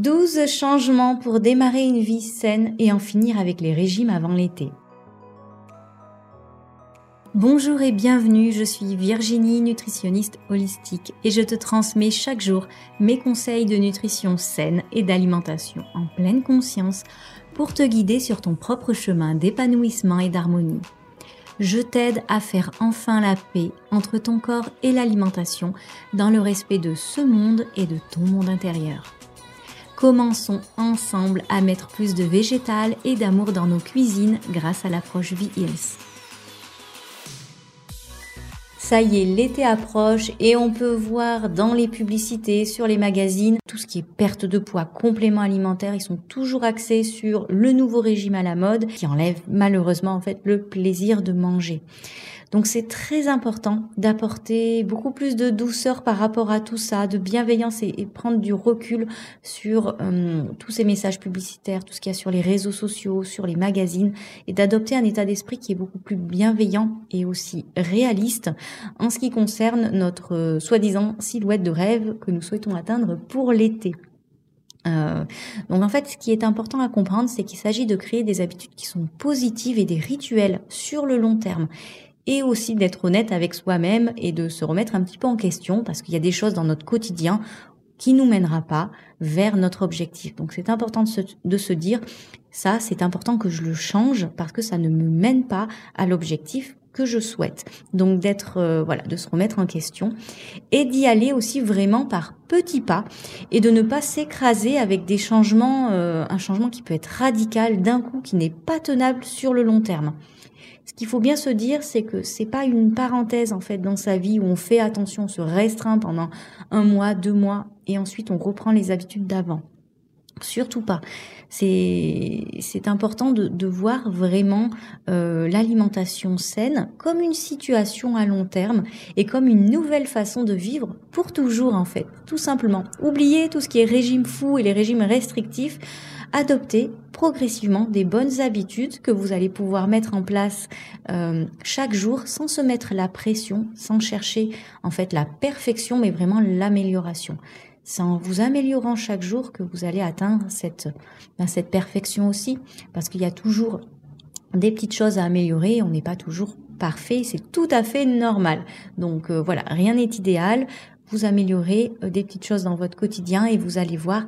12 changements pour démarrer une vie saine et en finir avec les régimes avant l'été. Bonjour et bienvenue, je suis Virginie, nutritionniste holistique et je te transmets chaque jour mes conseils de nutrition saine et d'alimentation en pleine conscience pour te guider sur ton propre chemin d'épanouissement et d'harmonie. Je t'aide à faire enfin la paix entre ton corps et l'alimentation dans le respect de ce monde et de ton monde intérieur. Commençons ensemble à mettre plus de végétal et d'amour dans nos cuisines grâce à l'approche V-Hills. Ça y est, l'été approche et on peut voir dans les publicités, sur les magazines, tout ce qui est perte de poids, compléments alimentaires, ils sont toujours axés sur le nouveau régime à la mode qui enlève malheureusement en fait le plaisir de manger. Donc c'est très important d'apporter beaucoup plus de douceur par rapport à tout ça, de bienveillance et, prendre du recul sur euh, tous ces messages publicitaires, tout ce qu'il y a sur les réseaux sociaux, sur les magazines, et d'adopter un état d'esprit qui est beaucoup plus bienveillant et aussi réaliste en ce qui concerne notre euh, soi-disant silhouette de rêve que nous souhaitons atteindre pour l'été. Euh, donc en fait, ce qui est important à comprendre, c'est qu'il s'agit de créer des habitudes qui sont positives et des rituels sur le long terme et aussi d'être honnête avec soi-même et de se remettre un petit peu en question parce qu'il y a des choses dans notre quotidien qui nous mènera pas vers notre objectif. Donc c'est important de se, de se dire ça, c'est important que je le change parce que ça ne me mène pas à l'objectif je souhaite. Donc d'être euh, voilà, de se remettre en question et d'y aller aussi vraiment par petits pas et de ne pas s'écraser avec des changements euh, un changement qui peut être radical d'un coup qui n'est pas tenable sur le long terme. Ce qu'il faut bien se dire, c'est que c'est pas une parenthèse en fait dans sa vie où on fait attention, on se restreint pendant un mois, deux mois, et ensuite on reprend les habitudes d'avant. Surtout pas. C'est important de, voir vraiment euh, l'alimentation saine comme une situation à long terme et comme une nouvelle façon de vivre pour toujours en fait, tout simplement. Oubliez tout ce qui est régime fou et les régimes restrictifs adopter progressivement des bonnes habitudes que vous allez pouvoir mettre en place euh, chaque jour sans se mettre la pression, sans chercher en fait la perfection, mais vraiment l'amélioration. C'est en vous améliorant chaque jour que vous allez atteindre cette, ben, cette perfection aussi, parce qu'il y a toujours des petites choses à améliorer, on n'est pas toujours parfait, c'est tout à fait normal. Donc euh, voilà, rien n'est idéal, vous améliorez euh, des petites choses dans votre quotidien et vous allez voir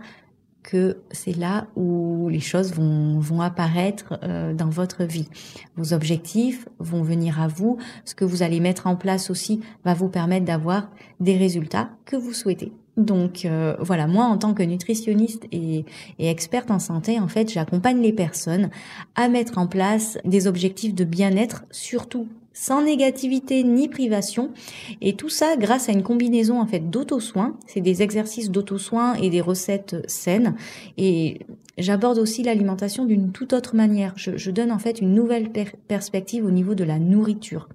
que c'est là où les choses vont, apparaître euh, dans votre vie. Vos objectifs vont venir à vous. Ce que vous allez mettre en place aussi va vous permettre d'avoir des résultats que vous souhaitez. Donc euh, voilà, moi en tant que nutritionniste et, et experte en santé, en fait, j'accompagne les personnes à mettre en place des objectifs de bien-être, surtout sans négativité ni privation. Et tout ça grâce à une combinaison en fait d'auto-soins. C'est des exercices d'auto-soins et des recettes saines. Et j'aborde aussi l'alimentation d'une toute autre manière. Je, donne en fait une nouvelle perspective au niveau de la nourriture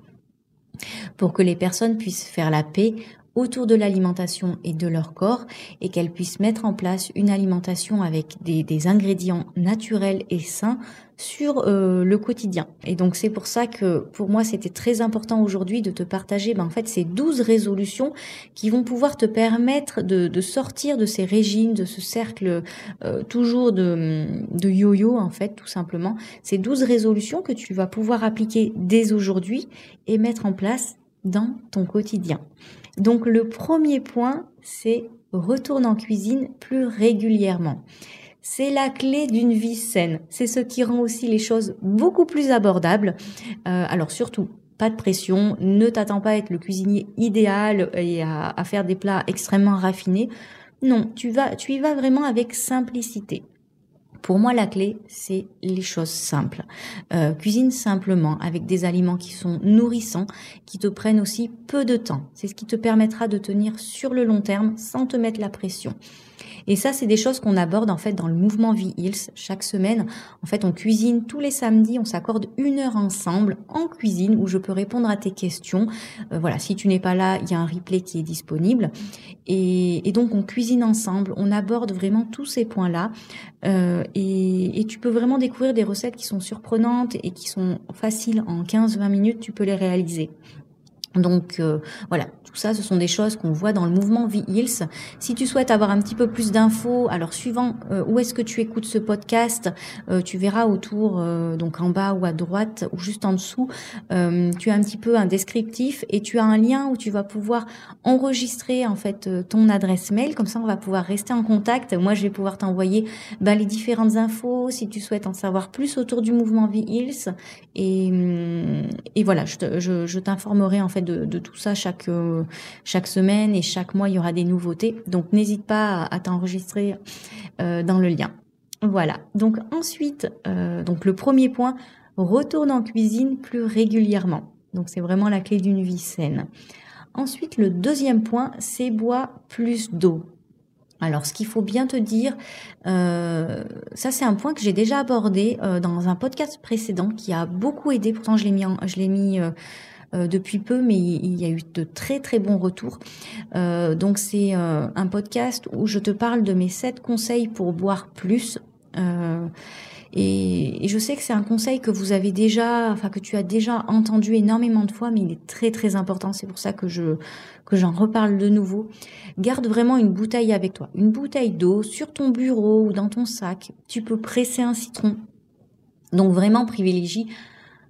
pour que les personnes puissent faire la paix autour de l'alimentation et de leur corps et qu'elles puissent mettre en place une alimentation avec des, ingrédients naturels et sains sur euh, le quotidien. Et donc c'est pour ça que pour moi c'était très important aujourd'hui de te partager ben, en fait ces 12 résolutions qui vont pouvoir te permettre de, de sortir de ces régimes, de ce cercle euh, toujours de, de yo-yo en fait tout simplement. Ces 12 résolutions que tu vas pouvoir appliquer dès aujourd'hui et mettre en place dans ton quotidien. Donc le premier point, c'est retourne en cuisine plus régulièrement. C'est la clé d'une vie saine. C'est ce qui rend aussi les choses beaucoup plus abordables. Euh, alors surtout, pas de pression, ne t'attends pas à être le cuisinier idéal et à, faire des plats extrêmement raffinés. Non, tu vas, tu y vas vraiment avec simplicité. Pour moi, la clé, c'est les choses simples. Euh, cuisine simplement, avec des aliments qui sont nourrissants, qui te prennent aussi peu de temps. C'est ce qui te permettra de tenir sur le long terme sans te mettre la pression. Et ça, c'est des choses qu'on aborde en fait dans le mouvement V-Hills chaque semaine. En fait, on cuisine tous les samedis, on s'accorde une heure ensemble en cuisine où je peux répondre à tes questions. Euh, voilà, si tu n'es pas là, il y a un replay qui est disponible. Et, donc, on cuisine ensemble, on aborde vraiment tous ces points-là. Euh, et, tu peux vraiment découvrir des recettes qui sont surprenantes et qui sont faciles en 15-20 minutes, tu peux les réaliser. Donc euh, voilà, tout ça, ce sont des choses qu'on voit dans le mouvement V-Hills. Si tu souhaites avoir un petit peu plus d'infos, alors suivant euh, où est-ce que tu écoutes ce podcast, euh, tu verras autour, donc en bas ou à droite ou juste en dessous, tu as un petit peu un descriptif et tu as un lien où tu vas pouvoir enregistrer en fait ton adresse mail. Comme ça, on va pouvoir rester en contact. Moi, je vais pouvoir t'envoyer bah, les différentes infos si tu souhaites en savoir plus autour du mouvement V-Hills. Et, hum, et voilà, je, je, je t'informerai en fait de, tout ça chaque euh, chaque semaine et chaque mois il y aura des nouveautés. Donc n'hésite pas à, t'enregistrer euh, dans le lien. Voilà. Donc ensuite, euh, donc le premier point, retourne en cuisine plus régulièrement. Donc c'est vraiment la clé d'une vie saine. Ensuite, le deuxième point, c'est bois plus d'eau. Alors, ce qu'il faut bien te dire, ça c'est un point que j'ai déjà abordé dans un podcast précédent qui a beaucoup aidé. Pourtant, je l'ai mis, je l'ai mis depuis peu, mais il y a eu de très très bons retours. Euh, donc c'est euh, un podcast où je te parle de mes 7 conseils pour boire plus. Et, et, je sais que c'est un conseil que vous avez déjà, enfin que tu as déjà entendu énormément de fois, mais il est très très important. C'est pour ça que je que j'en reparle de nouveau. Garde vraiment une bouteille avec toi, une bouteille d'eau sur ton bureau ou dans ton sac. Tu peux presser un citron. Donc vraiment privilégie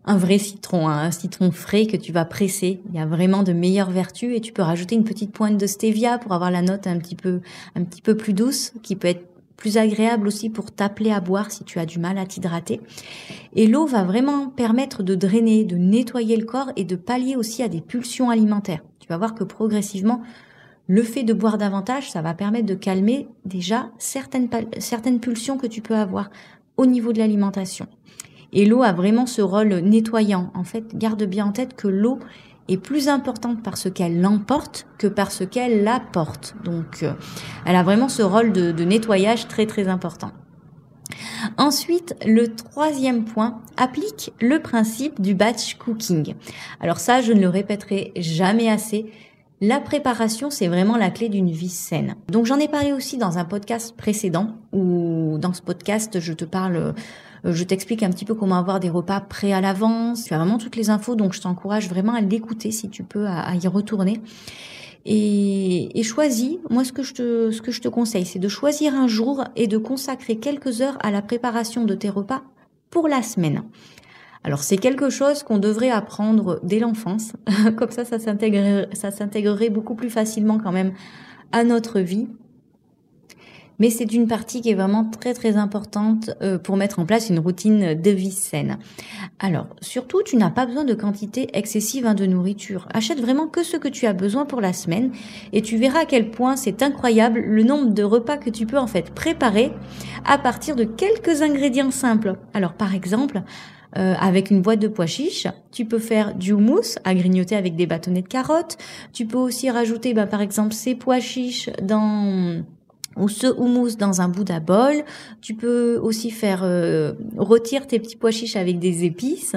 un vrai citron, un citron frais que tu vas presser. Il y a vraiment de meilleures vertus et tu peux rajouter une petite pointe de stevia pour avoir la note un petit peu, un petit peu plus douce, qui peut être plus agréable aussi pour t'appeler à boire si tu as du mal à t'hydrater. Et l'eau va vraiment permettre de drainer, de nettoyer le corps et de pallier aussi à des pulsions alimentaires. Tu vas voir que progressivement, le fait de boire davantage, ça va permettre de calmer déjà certaines, certaines pulsions que tu peux avoir au niveau de l'alimentation. Et l'eau a vraiment ce rôle nettoyant. En fait, garde bien en tête que l'eau est plus importante parce qu'elle l'emporte que parce qu'elle l'apporte. Donc, euh, elle a vraiment ce rôle de, de nettoyage très très important. Ensuite, le troisième point applique le principe du batch cooking. Alors ça, je ne le répéterai jamais assez. La préparation, c'est vraiment la clé d'une vie saine. Donc j'en ai parlé aussi dans un podcast précédent, où dans ce podcast, je te parle je t'explique un petit peu comment avoir des repas prêts à l'avance. Tu as vraiment toutes les infos, donc je t'encourage vraiment à l'écouter si tu peux, à, y retourner. Et, et, choisis, moi ce que je te, ce que je te conseille, c'est de choisir un jour et de consacrer quelques heures à la préparation de tes repas pour la semaine. Alors c'est quelque chose qu'on devrait apprendre dès l'enfance, comme ça ça s'intégrerait beaucoup plus facilement quand même à notre vie mais c'est une partie qui est vraiment très très importante euh, pour mettre en place une routine de vie saine. Alors, surtout, tu n'as pas besoin de quantité excessive hein, de nourriture. Achète vraiment que ce que tu as besoin pour la semaine et tu verras à quel point c'est incroyable le nombre de repas que tu peux en fait préparer à partir de quelques ingrédients simples. Alors, par exemple, euh, avec une boîte de pois chiches. Tu peux faire du houmous à grignoter avec des bâtonnets de carottes. Tu peux aussi rajouter, bah, par exemple, ces pois chiches dans ou ce houmous dans un Bouddha bol. Tu peux aussi faire euh, rôtir tes petits pois chiches avec des épices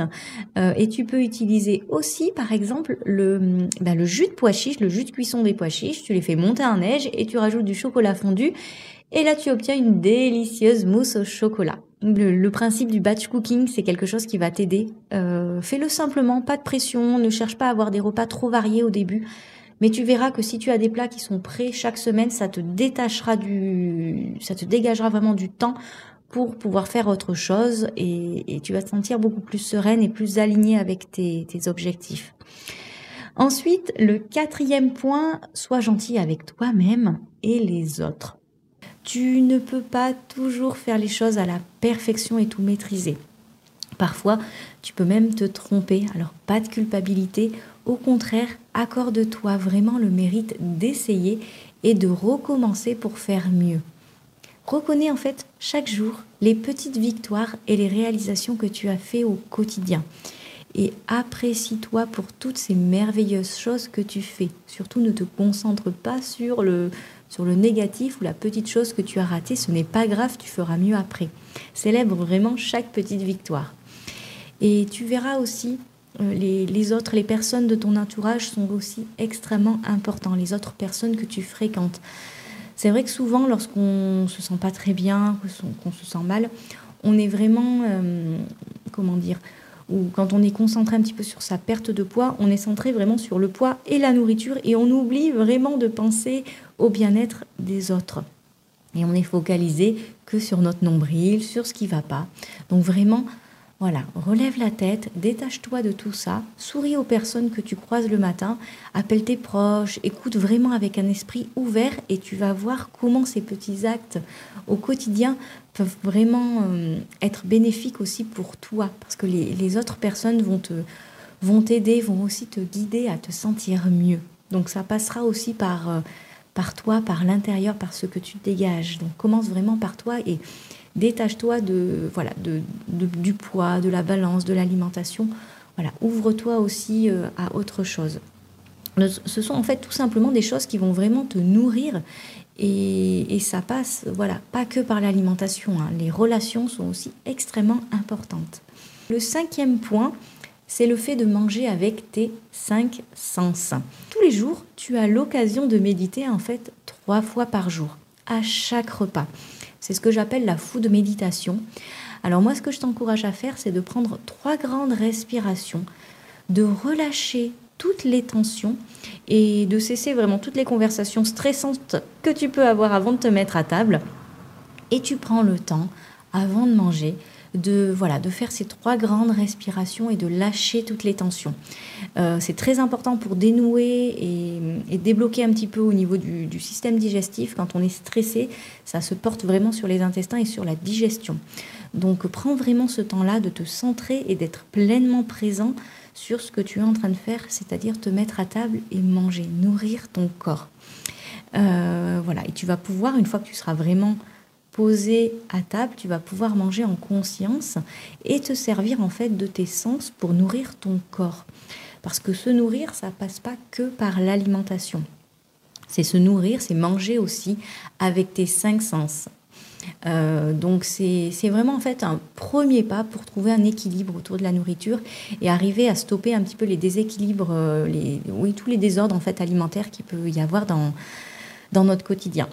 euh, et tu peux utiliser aussi par exemple le bah, le jus de pois chiches, le jus de cuisson des pois chiches. Tu les fais monter en neige et tu rajoutes du chocolat fondu et là tu obtiens une délicieuse mousse au chocolat. Le, principe du batch cooking, c'est quelque chose qui va t'aider. Euh, fais-le simplement, pas de pression, ne cherche pas à avoir des repas trop variés au début. Mais tu verras que si tu as des plats qui sont prêts chaque semaine, ça te détachera du, ça te dégagera vraiment du temps pour pouvoir faire autre chose et, tu vas te sentir beaucoup plus sereine et plus alignée avec tes, tes objectifs. Ensuite, le quatrième point, sois gentil avec toi-même et les autres. Tu ne peux pas toujours faire les choses à la perfection et tout maîtriser. Parfois, tu peux même te tromper, alors pas de culpabilité. Au contraire, accorde-toi vraiment le mérite d'essayer et de recommencer pour faire mieux. Reconnais en fait chaque jour les petites victoires et les réalisations que tu as fait au quotidien. Et apprécie-toi pour toutes ces merveilleuses choses que tu fais. Surtout ne te concentre pas sur le, sur le négatif ou la petite chose que tu as ratée. Ce n'est pas grave, tu feras mieux après. Célèbre vraiment chaque petite victoire. Et tu verras aussi euh, les, autres, les personnes de ton entourage sont aussi extrêmement importants, les autres personnes que tu fréquentes. C'est vrai que souvent, lorsqu'on se sent pas très bien, qu'on se sent mal, on est vraiment, euh, comment dire, ou quand on est concentré un petit peu sur sa perte de poids, on est centré vraiment sur le poids et la nourriture et on oublie vraiment de penser au bien-être des autres. Et on est focalisé que sur notre nombril, sur ce qui va pas. Donc vraiment, voilà, relève la tête, détache-toi de tout ça, souris aux personnes que tu croises le matin, appelle tes proches, écoute vraiment avec un esprit ouvert et tu vas voir comment ces petits actes au quotidien peuvent vraiment euh, être bénéfiques aussi pour toi parce que les, autres personnes vont te vont t'aider, vont aussi te guider à te sentir mieux. Donc ça passera aussi par euh, par toi, par l'intérieur, par ce que tu dégages. Donc commence vraiment par toi et Détache-toi de, voilà, de, du poids, de la balance, de l'alimentation. Voilà, ouvre-toi aussi euh, à autre chose. Ce sont en fait tout simplement des choses qui vont vraiment te nourrir et, ça passe, voilà, pas que par l'alimentation. Hein. Les relations sont aussi extrêmement importantes. Le cinquième point, c'est le fait de manger avec tes cinq sens. Tous les jours, tu as l'occasion de méditer en fait trois fois par jour, à chaque repas. C'est ce que j'appelle la food méditation. Alors moi, ce que je t'encourage à faire, c'est de prendre trois grandes respirations, de relâcher toutes les tensions et de cesser vraiment toutes les conversations stressantes que tu peux avoir avant de te mettre à table. Et tu prends le temps, avant de manger, de voilà de faire ces trois grandes respirations et de lâcher toutes les tensions. Euh, c'est très important pour dénouer et, débloquer un petit peu au niveau du, système digestif. Quand on est stressé, ça se porte vraiment sur les intestins et sur la digestion. Donc prends vraiment ce temps-là de te centrer et d'être pleinement présent sur ce que tu es en train de faire, c'est-à-dire te mettre à table et manger, nourrir ton corps. Euh, voilà, et tu vas pouvoir, une fois que tu seras vraiment posé à table, tu vas pouvoir manger en conscience et te servir en fait de tes sens pour nourrir ton corps. Parce que se nourrir, ça passe pas que par l'alimentation. C'est se nourrir, c'est manger aussi avec tes cinq sens. Euh, donc c'est vraiment en fait un premier pas pour trouver un équilibre autour de la nourriture et arriver à stopper un petit peu les déséquilibres, euh, les, oui tous les désordres en fait alimentaires qu'il peut y avoir dans, dans notre quotidien.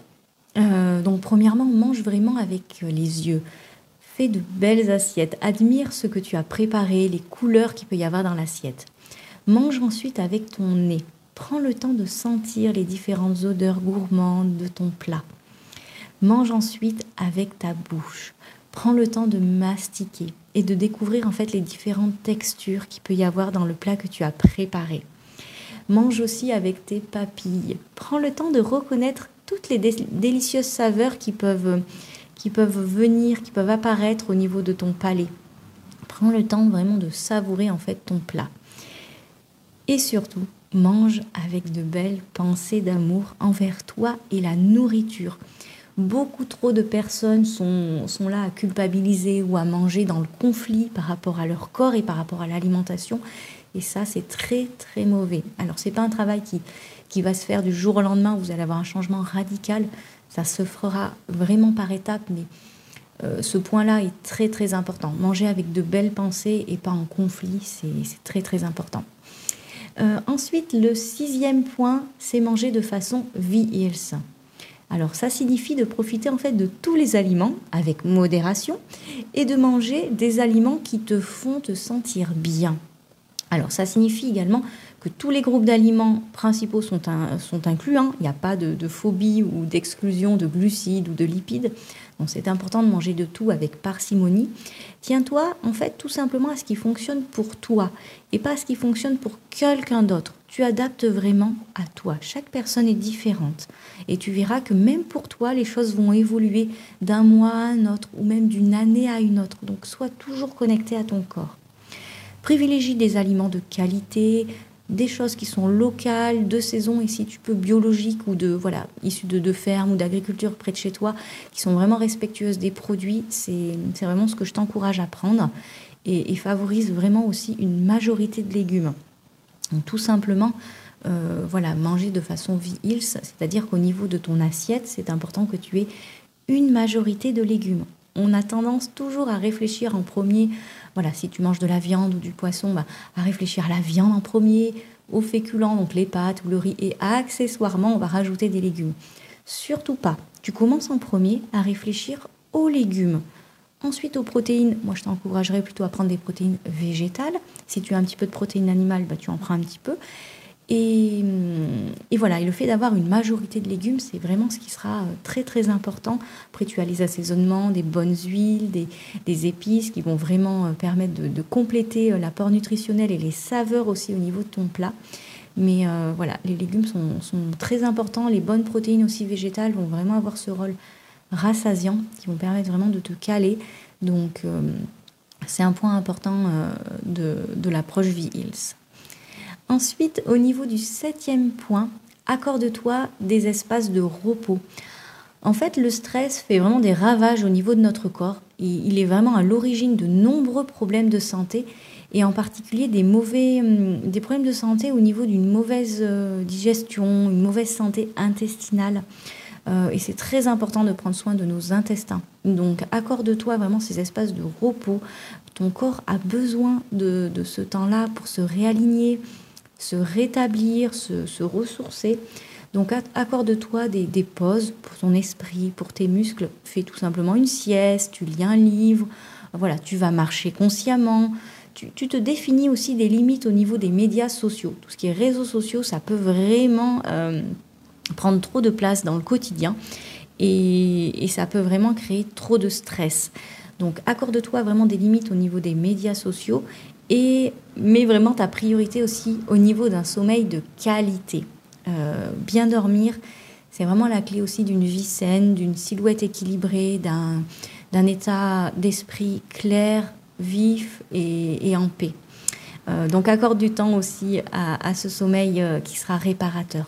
Euh, donc premièrement, mange vraiment avec les yeux. Fais de belles assiettes. Admire ce que tu as préparé, les couleurs qu'il peut y avoir dans l'assiette. Mange ensuite avec ton nez. Prends le temps de sentir les différentes odeurs gourmandes de ton plat. Mange ensuite avec ta bouche. Prends le temps de mastiquer et de découvrir en fait les différentes textures qu'il peut y avoir dans le plat que tu as préparé. Mange aussi avec tes papilles. Prends le temps de reconnaître toutes les délicieuses saveurs qui peuvent, venir, qui peuvent apparaître au niveau de ton palais. Prends le temps vraiment de savourer en fait ton plat. Et surtout, mange avec de belles pensées d'amour envers toi et la nourriture. Beaucoup trop de personnes sont, sont là à culpabiliser ou à manger dans le conflit par rapport à leur corps et par rapport à l'alimentation. Et ça, c'est très, très mauvais. Alors, c'est pas un travail qui, qui va se faire du jour au lendemain, vous allez avoir un changement radical. Ça se fera vraiment par étapes, mais euh, ce point-là est très très important. Manger avec de belles pensées et pas en conflit, c'est très très important. Euh, ensuite, le sixième point, c'est manger de façon vie-ils. Alors ça signifie de profiter en fait de tous les aliments avec modération et de manger des aliments qui te font te sentir bien. Alors ça signifie également tous les groupes d'aliments principaux sont, sont inclus. Hein. Il n'y a pas de, phobie ou d'exclusion de glucides ou de lipides. Donc c'est important de manger de tout avec parcimonie. Tiens-toi en fait tout simplement à ce qui fonctionne pour toi et pas à ce qui fonctionne pour quelqu'un d'autre. Tu adaptes vraiment à toi. Chaque personne est différente et tu verras que même pour toi les choses vont évoluer d'un mois à un autre ou même d'une année à une autre. Donc sois toujours connecté à ton corps. Privilégie des aliments de qualité, des choses qui sont locales, de saison et si tu peux biologiques ou de voilà issues de, de fermes ou d'agriculture près de chez toi, qui sont vraiment respectueuses des produits, c'est vraiment ce que je t'encourage à prendre et, favorise vraiment aussi une majorité de légumes. Tout simplement, euh, voilà, manger de façon vie c'est-à-dire qu'au niveau de ton assiette, c'est important que tu aies une majorité de légumes. On a tendance toujours à réfléchir en premier voilà, si tu manges de la viande ou du poisson, bah, à réfléchir à la viande en premier, aux féculents, donc les pâtes ou le riz, et accessoirement, on va rajouter des légumes. Surtout pas. Tu commences en premier à réfléchir aux légumes. Ensuite, aux protéines, moi je t'encouragerais plutôt à prendre des protéines végétales. Si tu as un petit peu de protéines animales, bah, tu en prends un petit peu. Et, voilà, et le fait d'avoir une majorité de légumes, c'est vraiment ce qui sera euh, très très important. Après, tu as les assaisonnements, des bonnes huiles, des, épices qui vont vraiment euh, permettre de, compléter euh, l'apport nutritionnel et les saveurs aussi au niveau de ton plat. Mais voilà, les légumes sont, sont, très importants. Les bonnes protéines aussi végétales vont vraiment avoir ce rôle rassasiant qui vont permettre vraiment de te caler. Donc, c'est un point important de, de l'approche V-Hills. Ensuite, au niveau du septième point, accorde-toi des espaces de repos. En fait, le stress fait vraiment des ravages au niveau de notre corps. Il est vraiment à l'origine de nombreux problèmes de santé et en particulier des, mauvais, hum, des problèmes de santé au niveau d'une mauvaise euh, digestion, une mauvaise santé intestinale. Euh, et c'est très important de prendre soin de nos intestins. Donc accorde-toi vraiment ces espaces de repos. Ton corps a besoin de, de ce temps-là pour se réaligner, se rétablir, se, ressourcer. Donc accorde-toi des, pauses pour ton esprit, pour tes muscles. Fais tout simplement une sieste, tu lis un livre, voilà, tu vas marcher consciemment. Tu, te définis aussi des limites au niveau des médias sociaux. Tout ce qui est réseaux sociaux, ça peut vraiment euh, prendre trop de place dans le quotidien et, et ça peut vraiment créer trop de stress. Donc accorde-toi vraiment des limites au niveau des médias sociaux et mets vraiment ta priorité aussi au niveau d'un sommeil de qualité. Euh, bien dormir, c'est vraiment la clé aussi d'une vie saine, d'une silhouette équilibrée, d'un état d'esprit clair, vif et, en paix. Euh, donc accorde du temps aussi à, ce sommeil euh, qui sera réparateur.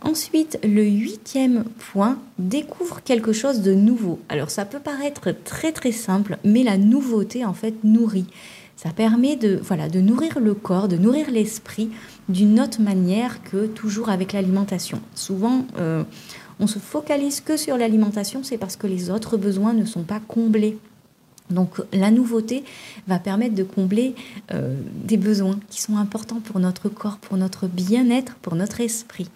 Ensuite, le huitième point, découvre quelque chose de nouveau. Alors ça peut paraître très très simple, mais la nouveauté en fait nourrit. Ça permet de, voilà, de nourrir le corps, de nourrir l'esprit d'une autre manière que toujours avec l'alimentation. Souvent, euh, on se focalise que sur l'alimentation, c'est parce que les autres besoins ne sont pas comblés. Donc la nouveauté va permettre de combler euh, des besoins qui sont importants pour notre corps, pour notre bien-être, pour notre esprit.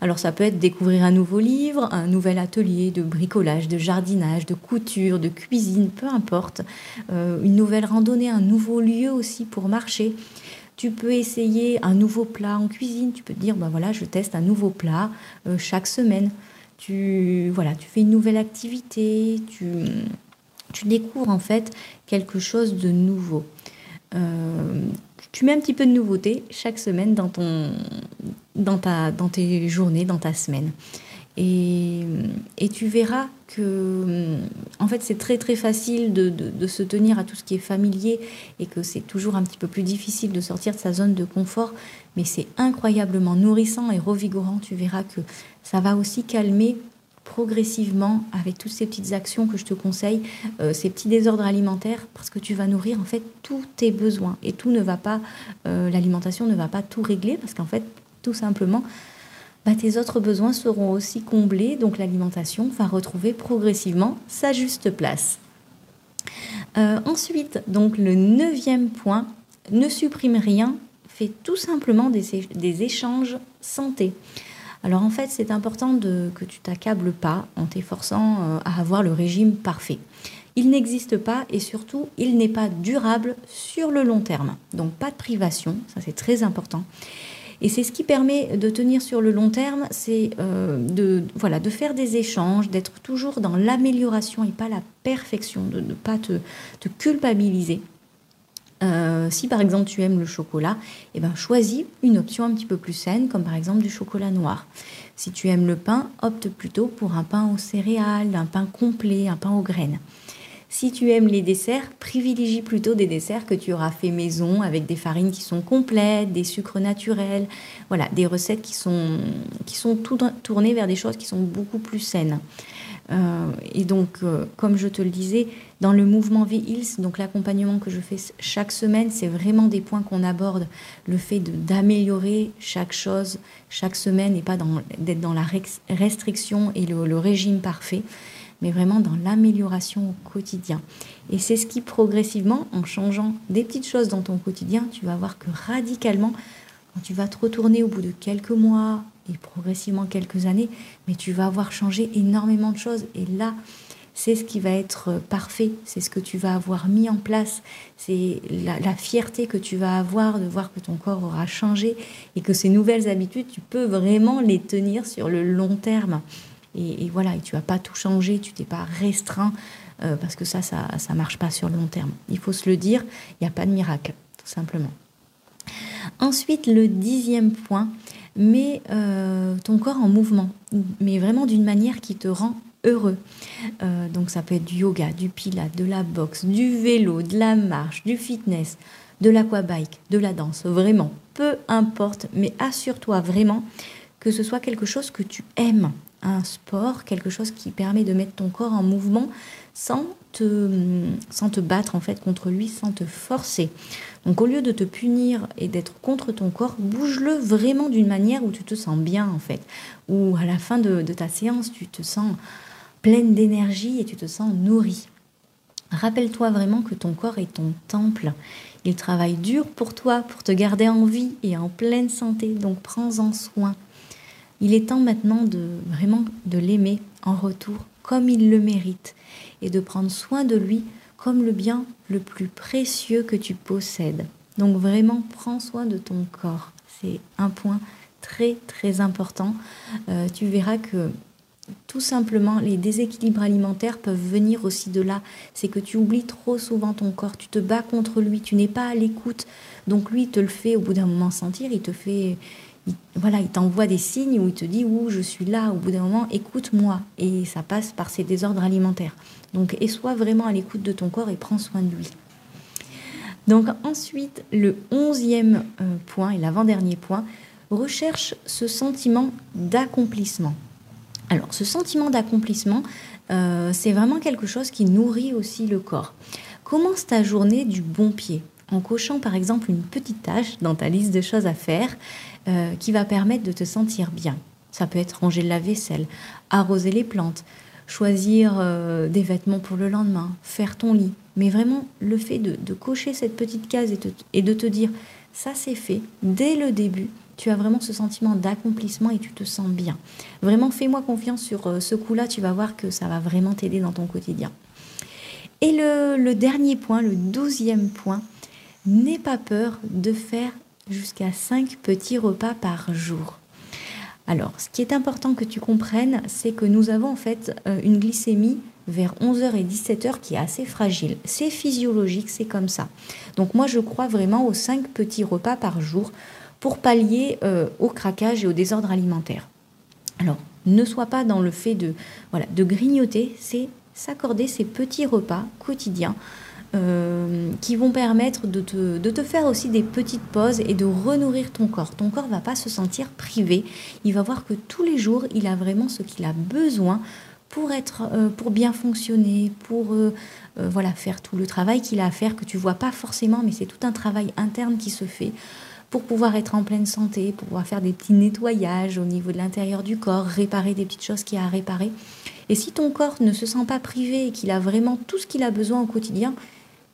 Alors ça peut être découvrir un nouveau livre, un nouvel atelier de bricolage, de jardinage, de couture, de cuisine, peu importe, euh, une nouvelle randonnée, un nouveau lieu aussi pour marcher. Tu peux essayer un nouveau plat en cuisine, tu peux te dire, ben voilà, je teste un nouveau plat euh, chaque semaine. Tu, voilà, tu fais une nouvelle activité, tu tu découvres en fait quelque chose de nouveau. Euh, tu mets un petit peu de nouveauté chaque semaine dans, ton, dans, ta, dans tes journées, dans ta semaine. Et, et tu verras que, en fait, c'est très très facile de, de, se tenir à tout ce qui est familier et que c'est toujours un petit peu plus difficile de sortir de sa zone de confort, mais c'est incroyablement nourrissant et revigorant. Tu verras que ça va aussi calmer progressivement avec toutes ces petites actions que je te conseille, euh, ces petits désordres alimentaires, parce que tu vas nourrir en fait tous tes besoins et tout ne va pas, euh, l'alimentation ne va pas tout régler parce qu'en fait, tout simplement, bah, tes autres besoins seront aussi comblés, donc l'alimentation va retrouver progressivement sa juste place. Euh, ensuite, donc le neuvième point, ne supprime rien, fais tout simplement des, des échanges santé. Alors en fait, c'est important de, que tu t'accables pas en t'efforçant euh, à avoir le régime parfait. Il n'existe pas et surtout, il n'est pas durable sur le long terme. Donc pas de privation, ça c'est très important. Et c'est ce qui permet de tenir sur le long terme, c'est euh, de, voilà, de faire des échanges, d'être toujours dans l'amélioration et pas la perfection, de ne pas te culpabiliser. Euh, si par exemple tu aimes le chocolat, eh ben, choisis une option un petit peu plus saine, comme par exemple du chocolat noir. Si tu aimes le pain, opte plutôt pour un pain aux céréales, un pain complet, un pain aux graines. Si tu aimes les desserts, privilégie plutôt des desserts que tu auras fait maison avec des farines qui sont complètes, des sucres naturels, voilà, des recettes qui sont, qui sont tournées vers des choses qui sont beaucoup plus saines. Euh, et donc, euh, comme je te le disais, dans le mouvement V-Hills, donc l'accompagnement que je fais chaque semaine, c'est vraiment des points qu'on aborde. Le fait d'améliorer chaque chose chaque semaine et pas d'être dans la restriction et le, régime parfait, mais vraiment dans l'amélioration au quotidien. Et c'est ce qui progressivement, en changeant des petites choses dans ton quotidien, tu vas voir que radicalement, quand tu vas te retourner au bout de quelques mois, et progressivement quelques années, mais tu vas avoir changé énormément de choses. Et là, c'est ce qui va être parfait, c'est ce que tu vas avoir mis en place, c'est la, fierté que tu vas avoir de voir que ton corps aura changé et que ces nouvelles habitudes, tu peux vraiment les tenir sur le long terme. Et, voilà, tu vas pas tout changer, tu t'es pas restreint euh, parce que ça, ça, ça marche pas sur le long terme. Il faut se le dire, il n'y a pas de miracle, tout simplement. Ensuite, le dixième point, mets euh, ton corps en mouvement, mais vraiment d'une manière qui te rend heureux. Euh, donc ça peut être du yoga, du pilates, de la boxe, du vélo, de la marche, du fitness, de l'aquabike, de la danse, vraiment, peu importe, mais assure-toi vraiment que ce soit quelque chose que tu aimes, un sport, quelque chose qui permet de mettre ton corps en mouvement sans te, sans te battre en fait contre lui, sans te forcer. Donc au lieu de te punir et d'être contre ton corps, bouge-le vraiment d'une manière où tu te sens bien en fait, où à la fin de, de ta séance tu te sens pleine d'énergie et tu te sens nourri. Rappelle-toi vraiment que ton corps est ton temple. Il travaille dur pour toi, pour te garder en vie et en pleine santé, donc prends-en soin. Il est temps maintenant de vraiment de l'aimer en retour comme il le mérite et de prendre soin de lui comme le bien le plus précieux que tu possèdes. Donc vraiment prends soin de ton corps. C'est un point très très important. Euh, tu verras que tout simplement, les déséquilibres alimentaires peuvent venir aussi de là. C'est que tu oublies trop souvent ton corps, tu te bats contre lui, tu n'es pas à l'écoute. Donc lui, il te le fait au bout d'un moment sentir, il te fait, voilà, il t'envoie des signes où il te dit où je suis là. Au bout d'un moment, écoute-moi. Et ça passe par ces désordres alimentaires. Donc, et sois vraiment à l'écoute de ton corps et prends soin de lui. Donc ensuite, le onzième euh, point et l'avant-dernier point, recherche ce sentiment d'accomplissement. Alors, ce sentiment d'accomplissement, euh, c'est vraiment quelque chose qui nourrit aussi le corps. Commence ta journée du bon pied en cochant par exemple une petite tâche dans ta liste de choses à faire euh, qui va permettre de te sentir bien. Ça peut être ranger la vaisselle, arroser les plantes, choisir euh, des vêtements pour le lendemain, faire ton lit. Mais vraiment, le fait de, cocher cette petite case et de te dire ça c'est fait dès le début, tu as vraiment ce sentiment d'accomplissement et tu te sens bien. Vraiment, fais-moi confiance sur euh, ce coup-là, tu vas voir que ça va vraiment t'aider dans ton quotidien. Et le, dernier point, le douzième point, n'aie pas peur de faire jusqu'à 5 petits repas par jour. Alors, ce qui est important que tu comprennes, c'est que nous avons en fait euh, une glycémie vers 11h et 17h qui est assez fragile. C'est physiologique, c'est comme ça. Donc moi, je crois vraiment aux 5 petits repas par jour pour pallier euh, au craquage et au désordre alimentaire. Alors, ne sois pas dans le fait de, grignoter, c'est s'accorder ces petits repas quotidiens euh, qui vont permettre de te, faire aussi des petites pauses et de renourrir ton corps. Ton corps va pas se sentir privé. Il va voir que tous les jours, il a vraiment ce qu'il a besoin pour être, euh, pour bien fonctionner, pour voilà faire tout le travail qu'il a à faire que tu vois pas forcément, mais c'est tout un travail interne qui se fait pour pouvoir être en pleine santé, pour pouvoir faire des petits nettoyages au niveau de l'intérieur du corps, réparer des petites choses qu'il y a à réparer. Et si ton corps ne se sent pas privé et qu'il a vraiment tout ce qu'il a besoin au quotidien,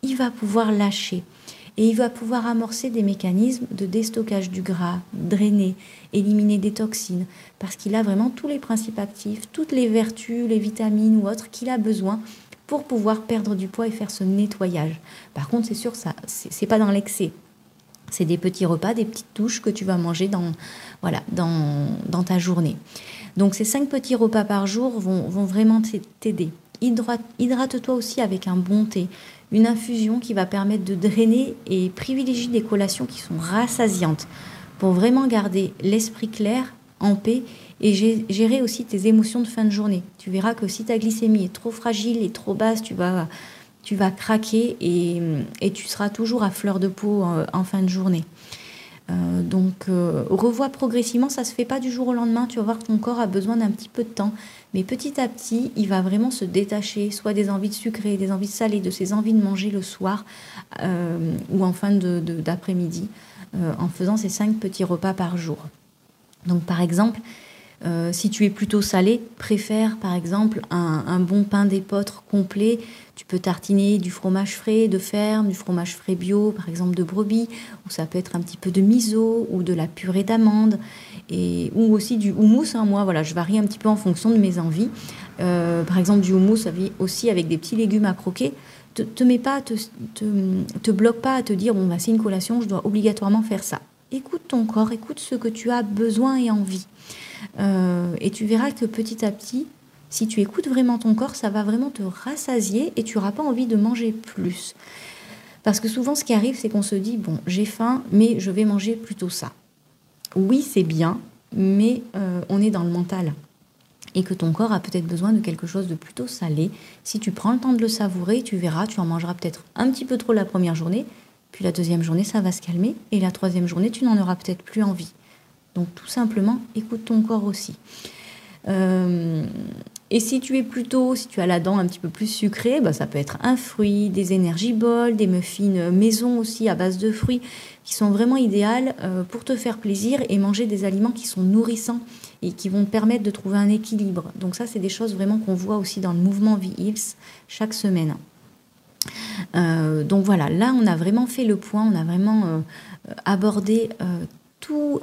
il va pouvoir lâcher. Et il va pouvoir amorcer des mécanismes de déstockage du gras, drainer, éliminer des toxines, parce qu'il a vraiment tous les principes actifs, toutes les vertus, les vitamines ou autres qu'il a besoin pour pouvoir perdre du poids et faire ce nettoyage. Par contre, c'est sûr, ça, c'est pas dans l'excès. C'est des petits repas, des petites touches que tu vas manger dans, voilà, dans, dans ta journée. Donc ces cinq petits repas par jour vont, vont vraiment t'aider. Hydrate-toi aussi avec un bon thé, une infusion qui va permettre de drainer et privilégier des collations qui sont rassasiantes pour vraiment garder l'esprit clair, en paix et gérer aussi tes émotions de fin de journée. Tu verras que si ta glycémie est trop fragile et trop basse, tu vas tu vas craquer et, tu seras toujours à fleur de peau en, fin de journée. Euh, donc euh, revois progressivement, ça se fait pas du jour au lendemain, tu vas voir que ton corps a besoin d'un petit peu de temps, mais petit à petit, il va vraiment se détacher, soit des envies de sucrer, des envies de salé, de ses envies de manger le soir euh, ou en fin d'après-midi, en faisant ces cinq petits repas par jour. Donc par exemple, euh, si tu es plutôt salé, préfère par exemple un, bon pain d'épeautre complet. Tu peux tartiner du fromage frais de ferme, du fromage frais bio, par exemple de brebis, ou ça peut être un petit peu de miso ou de la purée d'amande, et ou aussi du houmous. Hein. Moi, voilà, je varie un petit peu en fonction de mes envies. par exemple du houmous aussi avec des petits légumes à croquer, te, te mets pas, te, te, bloque pas à te dire bon bah c'est une collation, je dois obligatoirement faire ça. Écoute ton corps, écoute ce que tu as besoin et envie. et tu verras que petit à petit, si tu écoutes vraiment ton corps, ça va vraiment te rassasier et tu n'auras pas envie de manger plus. Parce que souvent, ce qui arrive, c'est qu'on se dit, bon, j'ai faim, mais je vais manger plutôt ça. Oui, c'est bien, mais euh, on est dans le mental. Et que ton corps a peut-être besoin de quelque chose de plutôt salé. Si tu prends le temps de le savourer, tu verras, tu en mangeras peut-être un petit peu trop la première journée, puis la deuxième journée, ça va se calmer, et la troisième journée, tu n'en auras peut-être plus envie. Donc tout simplement, écoute ton corps aussi. Euh, et si tu es plutôt, si tu as la dent un petit peu plus sucrée, bah, ça peut être un fruit, des énergies balls, des muffins maison aussi à base de fruits, qui sont vraiment idéales euh, pour te faire plaisir et manger des aliments qui sont nourrissants et qui vont te permettre de trouver un équilibre. Donc ça, c'est des choses vraiment qu'on voit aussi dans le mouvement V-Hills chaque semaine. Euh, donc voilà, là, on a vraiment fait le point, on a vraiment euh, abordé tout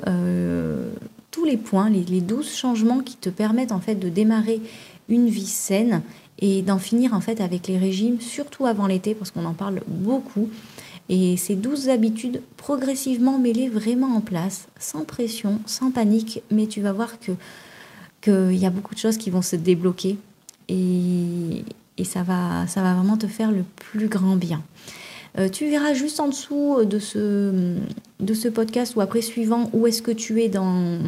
tous les points, les, les 12 changements qui te permettent en fait de démarrer une vie saine et d'en finir en fait avec les régimes, surtout avant l'été, parce qu'on en parle beaucoup. Et ces douze habitudes progressivement mêlées vraiment en place, sans pression, sans panique, mais tu vas voir que qu'il y a beaucoup de choses qui vont se débloquer et, et ça, va, vraiment te faire le plus grand bien. Euh, tu verras juste en dessous de ce, de ce podcast ou après suivant où est-ce que tu es dans,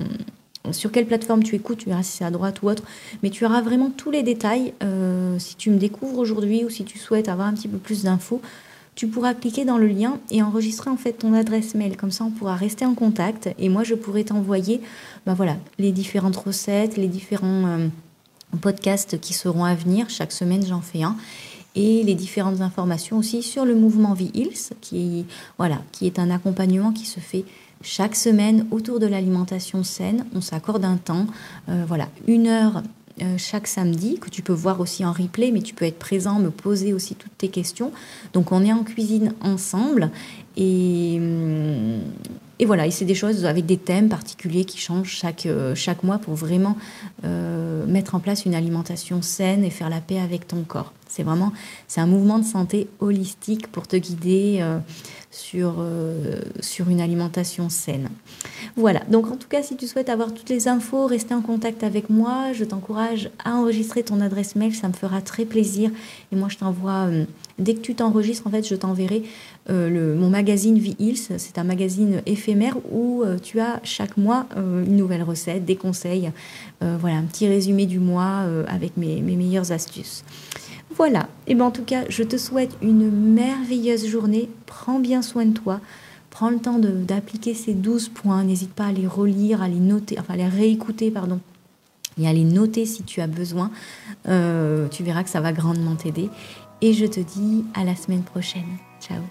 sur quelle plateforme tu écoutes, tu verras si c'est à droite ou autre, mais tu auras vraiment tous les détails. Euh, si tu me découvres aujourd'hui ou si tu souhaites avoir un petit peu plus d'infos, tu pourras cliquer dans le lien et enregistrer en fait ton adresse mail. Comme ça, on pourra rester en contact et moi, je pourrai t'envoyer ben voilà, les différentes recettes, les différents euh, podcasts qui seront à venir. Chaque semaine, j'en fais un et les différentes informations aussi sur le mouvement V-Hills, qui, voilà, qui est un accompagnement qui se fait chaque semaine autour de l'alimentation saine. On s'accorde un temps, euh, voilà, une heure euh, chaque samedi, que tu peux voir aussi en replay, mais tu peux être présent, me poser aussi toutes tes questions. Donc on est en cuisine ensemble et, hum, et voilà, et c'est des choses avec des thèmes particuliers qui changent chaque, euh, chaque mois pour vraiment mettre en place une alimentation saine et faire la paix avec ton corps. C'est vraiment, c'est un mouvement de santé holistique pour te guider euh, sur, euh, sur une alimentation saine. Voilà, donc en tout cas, si tu souhaites avoir toutes les infos, rester en contact avec moi, je t'encourage à enregistrer ton adresse mail, ça me fera très plaisir. Et moi, je t'envoie, euh, dès que tu t'enregistres, en fait, je t'enverrai le, mon magazine V-Hills. C'est un magazine éphémère où tu as chaque mois une nouvelle recette, des conseils, voilà, un petit résumé du mois avec mes, meilleures astuces. Voilà, et bien en tout cas, je te souhaite une merveilleuse journée. Prends bien soin de toi. Prends le temps d'appliquer ces 12 points. N'hésite pas à les relire, à les noter, enfin à les réécouter, pardon, et à les noter si tu as besoin. Euh, tu verras que ça va grandement t'aider. Et je te dis à la semaine prochaine. Ciao